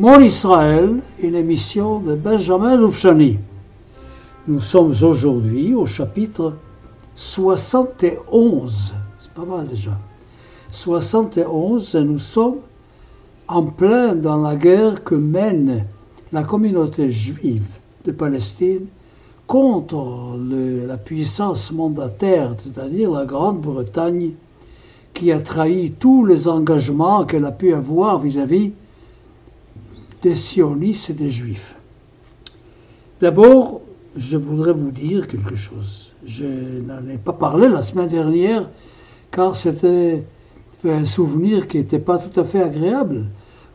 Mon Israël, une émission de Benjamin Loufchani. Nous sommes aujourd'hui au chapitre 71. C'est pas mal déjà. 71 et nous sommes en plein dans la guerre que mène la communauté juive de Palestine contre la puissance mandataire, c'est-à-dire la Grande-Bretagne, qui a trahi tous les engagements qu'elle a pu avoir vis-à-vis des sionistes et des juifs. D'abord, je voudrais vous dire quelque chose. Je n'en ai pas parlé la semaine dernière car c'était un souvenir qui n'était pas tout à fait agréable.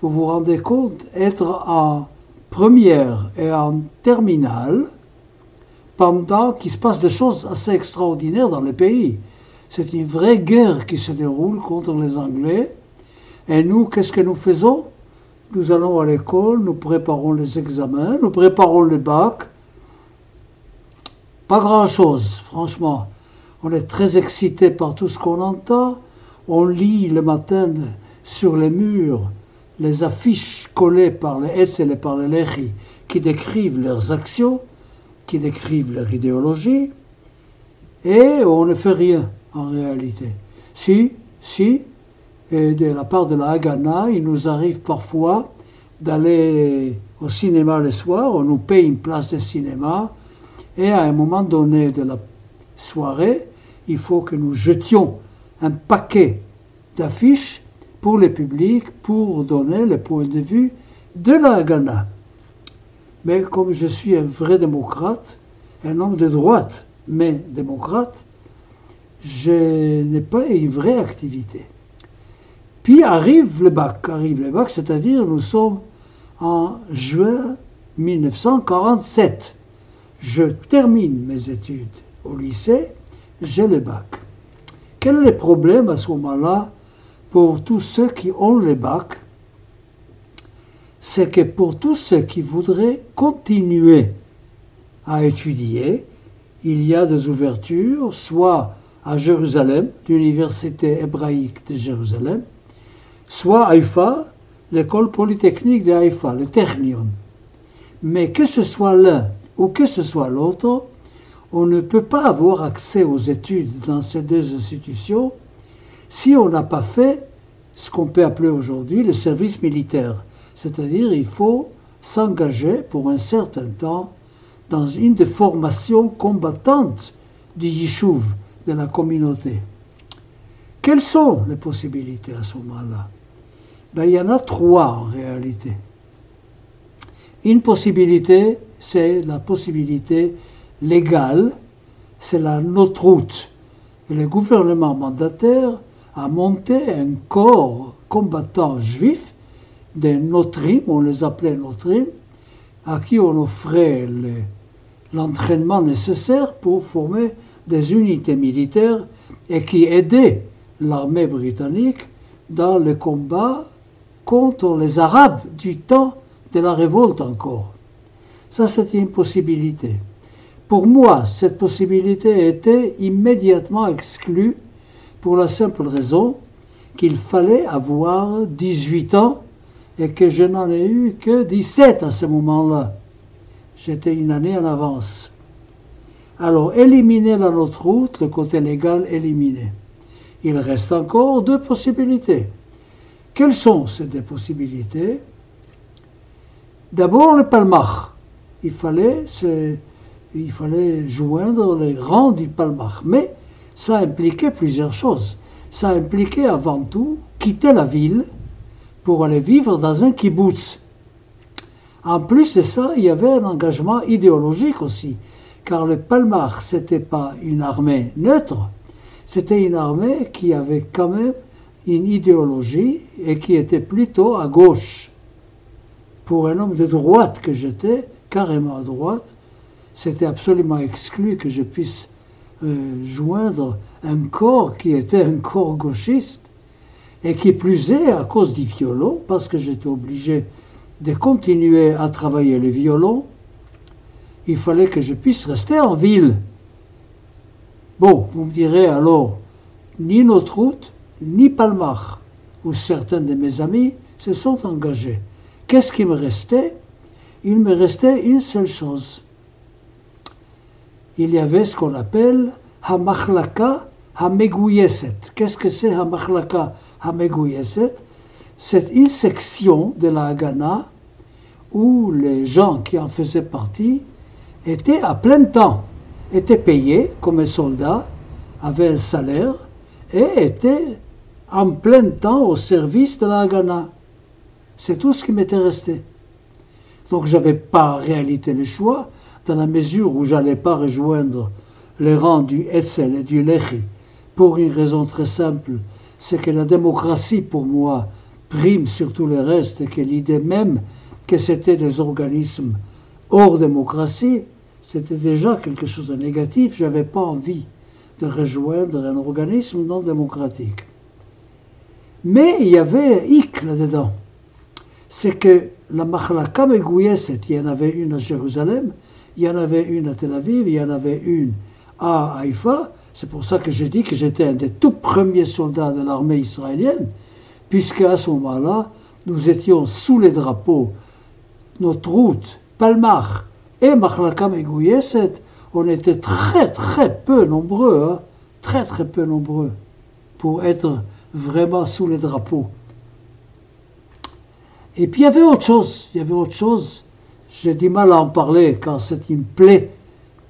Vous vous rendez compte, être en première et en terminale pendant qu'il se passe des choses assez extraordinaires dans le pays. C'est une vraie guerre qui se déroule contre les Anglais. Et nous, qu'est-ce que nous faisons? Nous allons à l'école, nous préparons les examens, nous préparons le bac. Pas grand-chose, franchement. On est très excité par tout ce qu'on entend. On lit le matin sur les murs les affiches collées par les S et par les Lechi qui décrivent leurs actions, qui décrivent leur idéologie, et on ne fait rien en réalité. Si, si, et de la part de la Haganah, il nous arrive parfois d'aller au cinéma le soir, on nous paye une place de cinéma, et à un moment donné de la soirée, il faut que nous jetions un paquet d'affiches pour le public, pour donner le point de vue de la Haganah. Mais comme je suis un vrai démocrate, un homme de droite, mais démocrate, je n'ai pas une vraie activité. Puis arrive le bac, arrive le bac, c'est-à-dire nous sommes en juin 1947. Je termine mes études au lycée, j'ai le bac. Quel est le problème à ce moment-là pour tous ceux qui ont le bac? C'est que pour tous ceux qui voudraient continuer à étudier, il y a des ouvertures, soit à Jérusalem, l'université hébraïque de Jérusalem, soit Haïfa, l'école polytechnique de Haïfa, le Technion. Mais que ce soit l'un ou que ce soit l'autre, on ne peut pas avoir accès aux études dans ces deux institutions si on n'a pas fait ce qu'on peut appeler aujourd'hui le service militaire. C'est-à-dire il faut s'engager pour un certain temps dans une des formations combattantes du Yishuv, de la communauté. Quelles sont les possibilités à ce moment-là? Ben, Il y en a trois en réalité. Une possibilité, c'est la possibilité légale, c'est la notre route. Et le gouvernement mandataire a monté un corps combattant juif, des notrim, on les appelait notrim, à qui on offrait l'entraînement nécessaire pour former des unités militaires et qui aidaient l'armée britannique dans le combat contre les Arabes du temps de la révolte encore. Ça, c'était une possibilité. Pour moi, cette possibilité était immédiatement exclue pour la simple raison qu'il fallait avoir 18 ans et que je n'en ai eu que 17 à ce moment-là. J'étais une année en avance. Alors, éliminer la notre route, le côté légal éliminé. Il reste encore deux possibilités. Quelles sont ces deux possibilités? D'abord, le palmach. Il fallait, joindre les rangs du palmach. Mais ça impliquait plusieurs choses. Ça impliquait avant tout quitter la ville pour aller vivre dans un kibbutz. En plus de ça, il y avait un engagement idéologique aussi car le Palmach, ce n'était pas une armée neutre, c'était une armée qui avait quand même une idéologie et qui était plutôt à gauche. Pour un homme de droite que j'étais, carrément à droite, c'était absolument exclu que je puisse euh, joindre un corps qui était un corps gauchiste. Et qui plus est, à cause du violon, parce que j'étais obligé de continuer à travailler le violon, il fallait que je puisse rester en ville. Bon, vous me direz alors, ni notre route, ni Palmach, où certains de mes amis se sont engagés. Qu'est-ce qui me restait? Il me restait une seule chose. Il y avait ce qu'on appelle Hamachlaka Hamegouyeset. Qu'est-ce que c'est Hamachlaka Hamegouyeset? C'est une section de la Haganah où les gens qui en faisaient partie étaient à plein temps, étaient payés comme un soldat, avaient un salaire et étaient en plein temps au service de la Haganah. C'est tout ce qui m'était resté. Donc je n'avais pas en réalité le choix, dans la mesure où j'allais pas rejoindre les rangs du Essel et du Lechi, pour une raison très simple, c'est que la démocratie pour moi prime sur tout le reste et que l'idée même que c'était des organismes hors démocratie, c'était déjà quelque chose de négatif. Je n'avais pas envie de rejoindre un organisme non démocratique. Mais il y un hic là-dedans. C'est que la Machlaka Megouyeset, il y en avait une à Jérusalem, il y en avait une à Tel Aviv, il y en avait une à Haïfa. C'est pour ça que je dis que j'étais un des tout premiers soldats de l'armée israélienne, puisque à ce moment-là, nous étions sous les drapeaux, notre route, Palmach et Machlaka Megouyeset, on était très très peu nombreux, hein, très très peu nombreux, pour être vraiment sous les drapeaux. Et puis il y avait autre chose, il y avait autre chose, j'ai du mal à en parler car c'est une plaie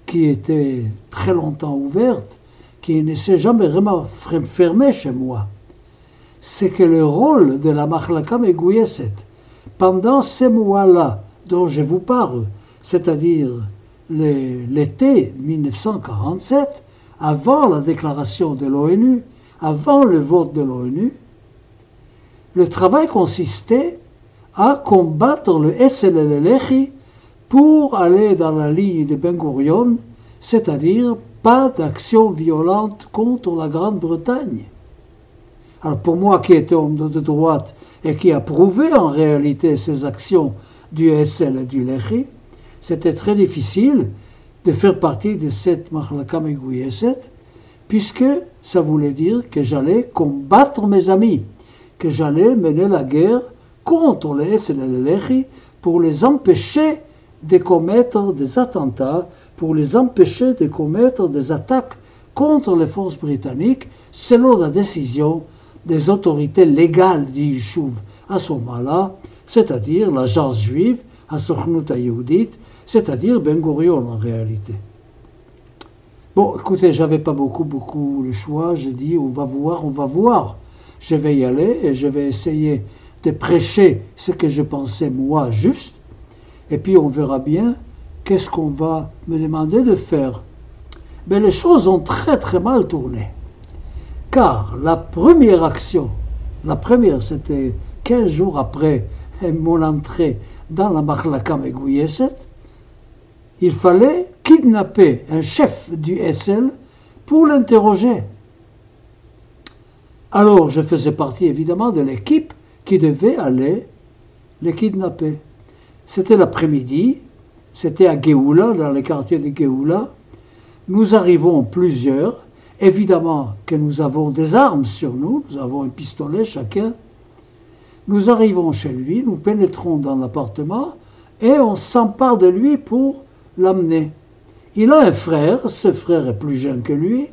qui était très longtemps ouverte, qui ne s'est jamais vraiment fermée chez moi. C'est que le rôle de la Machlaka Megouyeset, pendant ces mois-là dont je vous parle, c'est-à-dire l'été 1947, avant la déclaration de l'ONU, avant le vote de l'ONU, le travail consistait à combattre le SLLLECHI pour aller dans la ligne de Ben Gurion, c'est-à-dire pas d'action violente contre la Grande-Bretagne. Alors pour moi qui étais homme de droite et qui approuvait en réalité ces actions du SL et du LECHI, c'était très difficile de faire partie de cette Machlaka Megouyeset, puisque ça voulait dire que j'allais combattre mes amis, que j'allais mener la guerre contre les pour les empêcher de commettre des attentats, pour les empêcher de commettre des attaques contre les forces britanniques, selon la décision des autorités légales du Yishuv à ce moment-là, c'est-à-dire l'agence juive, à Yehudit, c'est-à-dire Ben Gurion en réalité. Bon, écoutez, j'avais pas beaucoup, beaucoup le choix. J'ai dit, on va voir, on va voir. Je vais y aller et je vais essayer de prêcher ce que je pensais moi juste. Et puis on verra bien qu'est-ce qu'on va me demander de faire. Mais les choses ont très très mal tourné. Car la première action, la première, c'était 15 jours après mon entrée dans la Megouyeset, il fallait kidnapper un chef du SL pour l'interroger. Alors je faisais partie évidemment de l'équipe qui devait aller les kidnapper. C'était l'après-midi, c'était à Géoula, dans le quartier de Géoula. Nous arrivons plusieurs, évidemment que nous avons des armes sur nous, nous avons un pistolet chacun. Nous arrivons chez lui, nous pénétrons dans l'appartement et on s'empare de lui pour l'amener. Il a un frère, ce frère est plus jeune que lui.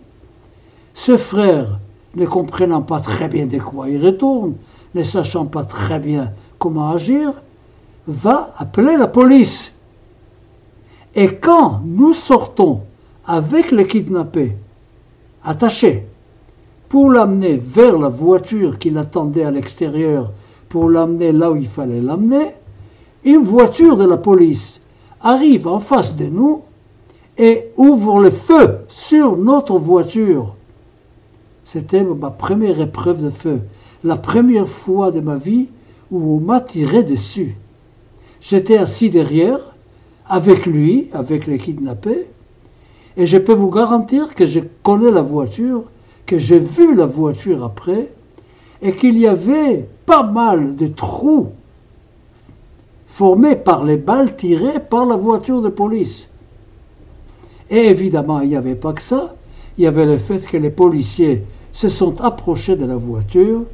Ce frère, ne comprenant pas très bien de quoi il retourne, ne sachant pas très bien comment agir, va appeler la police. Et quand nous sortons avec le kidnappé, attaché, pour l'amener vers la voiture qui l'attendait à l'extérieur, pour l'amener là où il fallait l'amener, une voiture de la police arrive en face de nous et ouvre le feu sur notre voiture. C'était ma première épreuve de feu, la première fois de ma vie où on m'a tiré dessus. J'étais assis derrière, avec lui, avec les kidnappés, et je peux vous garantir que je connais la voiture, que j'ai vu la voiture après, et qu'il y avait pas mal de trous formés par les balles tirées par la voiture de police. Et évidemment, il n'y avait pas que ça. Il y avait le fait que les policiers se sont approchés de la voiture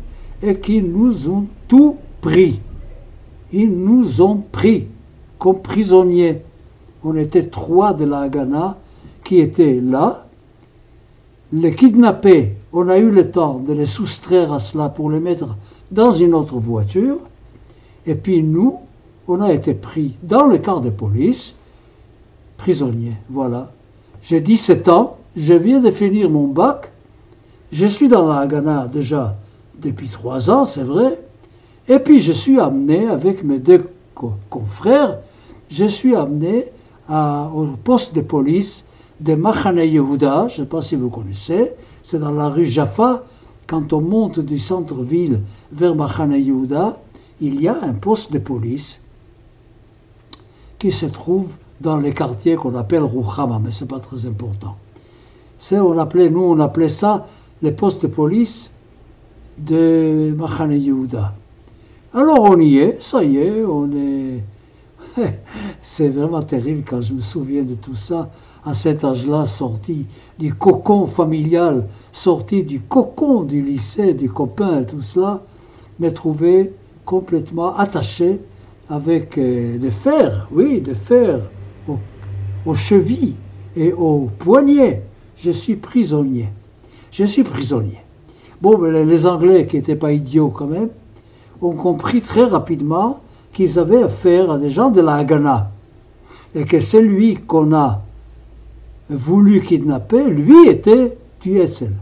et qu'ils nous ont tout pris. Ils nous ont pris comme prisonniers. On était trois de la Haganah qui étaient là. Les kidnappés, on a eu le temps de les soustraire à cela pour les mettre dans une autre voiture. Et puis nous, on a été pris dans le camp de police, prisonniers. Voilà. J'ai 17 ans, je viens de finir mon bac, je suis dans la Haganah déjà depuis trois ans, c'est vrai, et puis je suis amené avec mes deux confrères, je suis amené au poste de police de Machane Yehuda, je ne sais pas si vous connaissez, c'est dans la rue Jaffa, quand on monte du centre-ville vers Machane Yehuda, il y a un poste de police qui se trouve dans les quartiers qu'on appelle Rouchama, mais ce n'est pas très important. On appelait, nous, on appelait ça les postes de police de Machane Yehuda. Alors on y est, ça y est, on est. C'est vraiment terrible quand je me souviens de tout ça, à cet âge-là, sorti du cocon familial, sorti du cocon du lycée, des copains et tout cela, me trouver complètement attaché avec euh, des fers, oui, des fers aux chevilles et aux poignets. Je suis prisonnier. Je suis prisonnier. Bon, les Anglais, qui n'étaient pas idiots quand même, ont compris très rapidement qu'ils avaient affaire à des gens de la Haganah. Et que celui qu'on a voulu kidnapper, lui était du SL.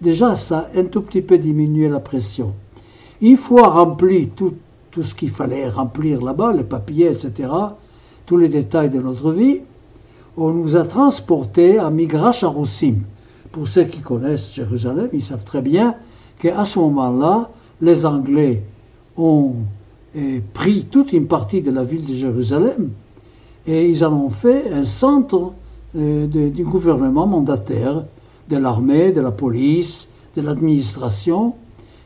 Déjà, ça a un tout petit peu diminué la pression. Une fois rempli tout, tout ce qu'il fallait remplir là-bas, les papiers, etc., tous les détails de notre vie, on nous a transportés à Migrash Arussim. Pour ceux qui connaissent Jérusalem, ils savent très bien qu'à ce moment-là, les Anglais ont eh, pris toute une partie de la ville de Jérusalem et ils en ont fait un centre eh, du gouvernement mandataire, de l'armée, de la police, de l'administration.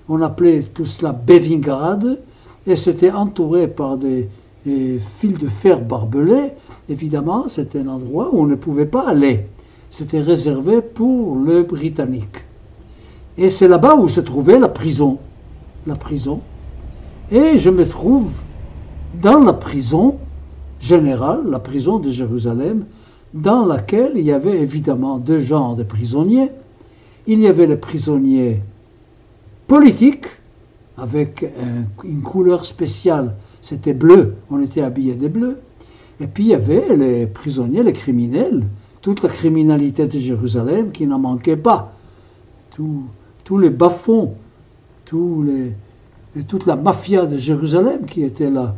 On appelait tout cela Bevingrad et c'était entouré par des fils de fer barbelés évidemment, c'était un endroit où on ne pouvait pas aller. C'était réservé pour le Britannique. Et c'est là-bas où se trouvait la prison. La prison. Et je me trouve dans la prison générale, la prison de Jérusalem, dans laquelle il y avait évidemment deux genres de prisonniers. Il y avait les prisonniers politiques, avec une couleur spéciale, c'était bleu, on était habillés de bleu. Et puis il y avait les prisonniers, les criminels, toute la criminalité de Jérusalem qui n'en manquait pas. tous les bas-fonds, toute la mafia de Jérusalem qui était là.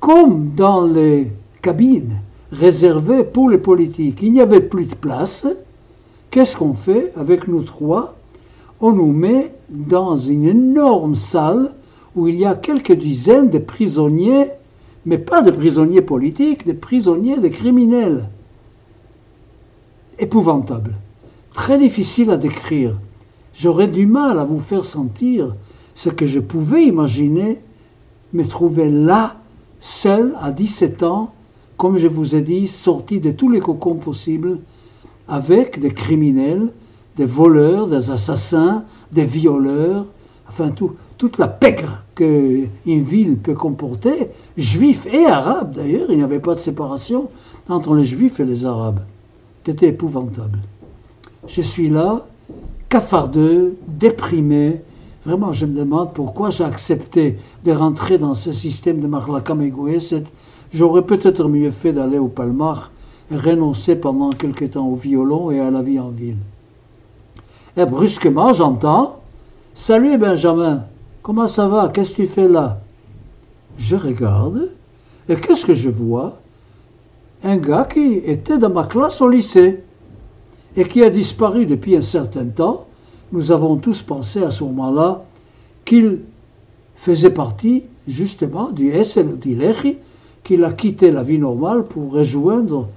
Comme dans les cabines réservées pour les politiques, il n'y avait plus de place, qu'est-ce qu'on fait avec nous trois On nous met dans une énorme salle où il y a quelques dizaines de prisonniers mais pas de prisonniers politiques, de prisonniers, de criminels. Épouvantable. Très difficile à décrire. J'aurais du mal à vous faire sentir ce que je pouvais imaginer, me trouver là, seul, à 17 ans, comme je vous ai dit, sorti de tous les cocons possibles, avec des criminels, des voleurs, des assassins, des violeurs, enfin tout, toute la pègre qu'une ville peut comporter, juifs et arabes d'ailleurs, il n'y avait pas de séparation entre les juifs et les arabes. C'était épouvantable. Je suis là, cafardeux, déprimé. Vraiment, je me demande pourquoi j'ai accepté de rentrer dans ce système de Marlakam et J'aurais peut-être mieux fait d'aller au Palmar et renoncer pendant quelque temps au violon et à la vie en ville. Et brusquement, j'entends. Salut Benjamin, Comment ça va? Qu'est-ce que tu fais là? Je regarde. Et qu'est-ce que je vois? Un gars qui était dans ma classe au lycée et qui a disparu depuis un certain temps. Nous avons tous pensé à ce moment-là qu'il faisait partie justement du SND qu'il a quitté la vie normale pour rejoindre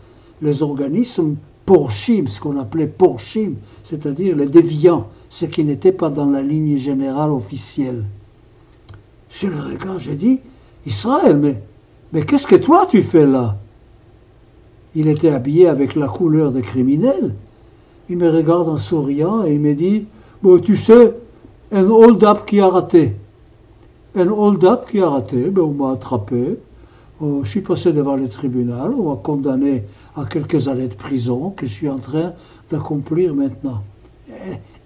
les organismes porchim, ce qu'on appelait porchim, c'est-à-dire les déviants, ceux qui n'étaient pas dans la ligne générale officielle. Je le regarde, j'ai dit, Israël, mais, mais qu'est-ce que toi tu fais là? Il était habillé avec la couleur des criminels. Il me regarde en souriant et il me dit, bon, tu sais, un hold-up qui a raté. Un hold-up qui a raté, ben, on m'a attrapé, oh, je suis passé devant le tribunal, on m'a condamné à quelques années de prison que je suis en train d'accomplir maintenant.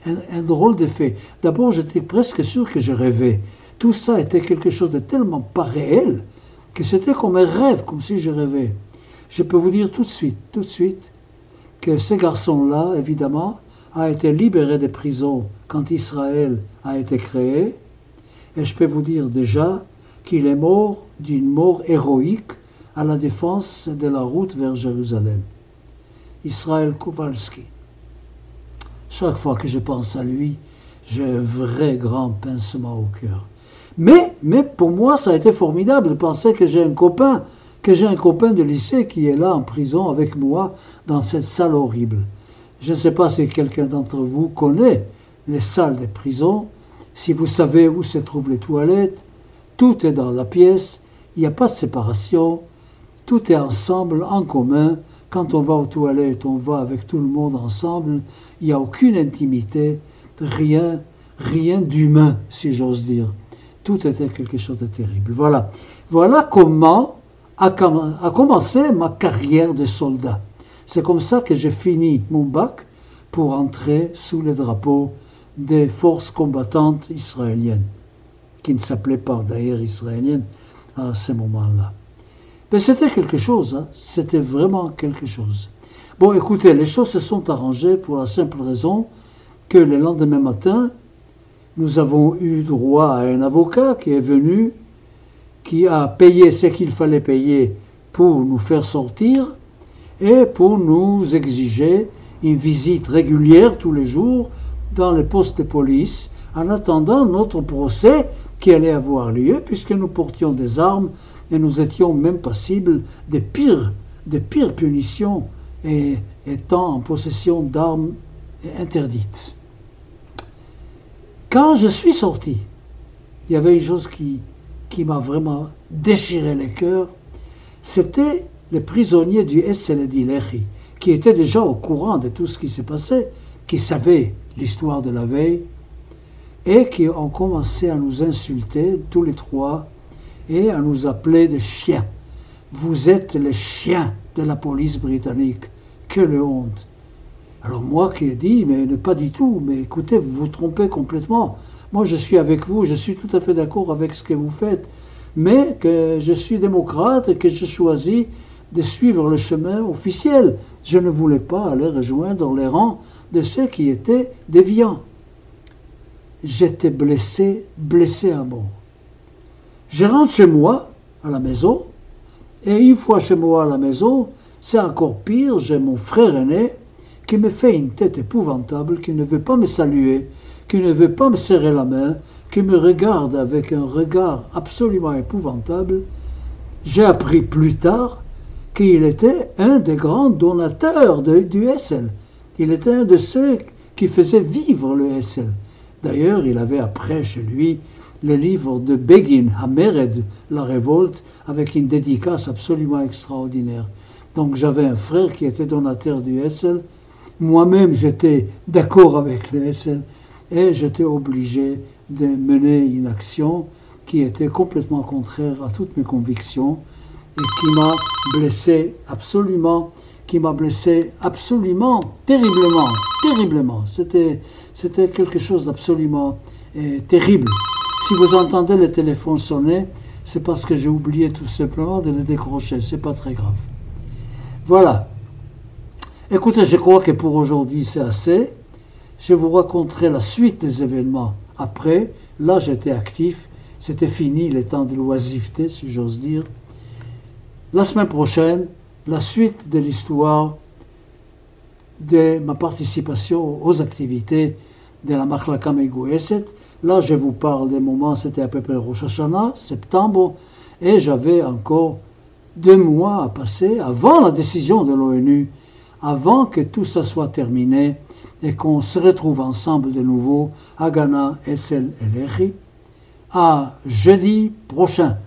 Un, un drôle d'effet. D'abord, j'étais presque sûr que je rêvais. Tout ça était quelque chose de tellement pas réel que c'était comme un rêve, comme si je rêvais. Je peux vous dire tout de suite, tout de suite, que ce garçon-là, évidemment, a été libéré des prisons quand Israël a été créé. Et je peux vous dire déjà qu'il est mort d'une mort héroïque à la défense de la route vers Jérusalem. Israël Kowalski. Chaque fois que je pense à lui, j'ai un vrai grand pincement au cœur. Mais, mais pour moi, ça a été formidable de penser que j'ai un copain, que j'ai un copain de lycée qui est là en prison avec moi dans cette salle horrible. Je ne sais pas si quelqu'un d'entre vous connaît les salles des prisons, si vous savez où se trouvent les toilettes, tout est dans la pièce, il n'y a pas de séparation, tout est ensemble, en commun. Quand on va aux toilettes, on va avec tout le monde ensemble, il n'y a aucune intimité, rien, rien d'humain, si j'ose dire. Tout était quelque chose de terrible. Voilà. Voilà comment a, commencé ma carrière de soldat. C'est comme ça que j'ai fini mon bac pour entrer sous le drapeau des forces combattantes israéliennes, qui ne s'appelaient pas d'ailleurs israéliennes à ce moment-là. Mais c'était quelque chose, hein. c'était vraiment quelque chose. Bon, écoutez, les choses se sont arrangées pour la simple raison que le lendemain matin, nous avons eu droit à un avocat qui est venu, qui a payé ce qu'il fallait payer pour nous faire sortir et pour nous exiger une visite régulière tous les jours dans les postes de police en attendant notre procès qui allait avoir lieu puisque nous portions des armes et nous étions même passibles des pires, des pires punitions étant en possession d'armes interdites. Quand je suis sorti, il y avait une chose qui, qui m'a vraiment déchiré les cœurs, c'était les prisonniers du SLD Lehi, qui étaient déjà au courant de tout ce qui s'est passé, qui savaient l'histoire de la veille, et qui ont commencé à nous insulter, tous les trois, et à nous appeler des chiens. Vous êtes les chiens de la police britannique. Quelle honte. Alors moi qui ai dit, mais pas du tout, mais écoutez, vous vous trompez complètement. Moi je suis avec vous, je suis tout à fait d'accord avec ce que vous faites, mais que je suis démocrate et que je choisis de suivre le chemin officiel. Je ne voulais pas aller rejoindre les rangs de ceux qui étaient déviants. J'étais blessé, blessé à mort. Je rentre chez moi, à la maison, et une fois chez moi à la maison, c'est encore pire, j'ai mon frère aîné qui me fait une tête épouvantable, qui ne veut pas me saluer, qui ne veut pas me serrer la main, qui me regarde avec un regard absolument épouvantable, j'ai appris plus tard qu'il était un des grands donateurs du SL. Il était un de ceux qui faisaient vivre le SL. D'ailleurs, il avait après chez lui le livre de Begin, Hamered, La Révolte, avec une dédicace absolument extraordinaire. Donc j'avais un frère qui était donateur du SL, moi-même, j'étais d'accord avec le SL et j'étais obligé de mener une action qui était complètement contraire à toutes mes convictions et qui m'a blessé absolument, qui m'a blessé absolument, terriblement, terriblement. C'était, quelque chose d'absolument eh, terrible. Si vous entendez le téléphone sonner, c'est parce que j'ai oublié tout simplement de le décrocher. C'est pas très grave. Voilà. Écoutez, je crois que pour aujourd'hui c'est assez. Je vous raconterai la suite des événements après. Là, j'étais actif. C'était fini les temps de l'oisiveté, si j'ose dire. La semaine prochaine, la suite de l'histoire de ma participation aux activités de la Machlaka Megoueset. Là, je vous parle des moments, c'était à peu près Rosh Hashanah, septembre, et j'avais encore deux mois à passer avant la décision de l'ONU avant que tout ça soit terminé et qu'on se retrouve ensemble de nouveau à Ghana, Essel et Lehi, à jeudi prochain.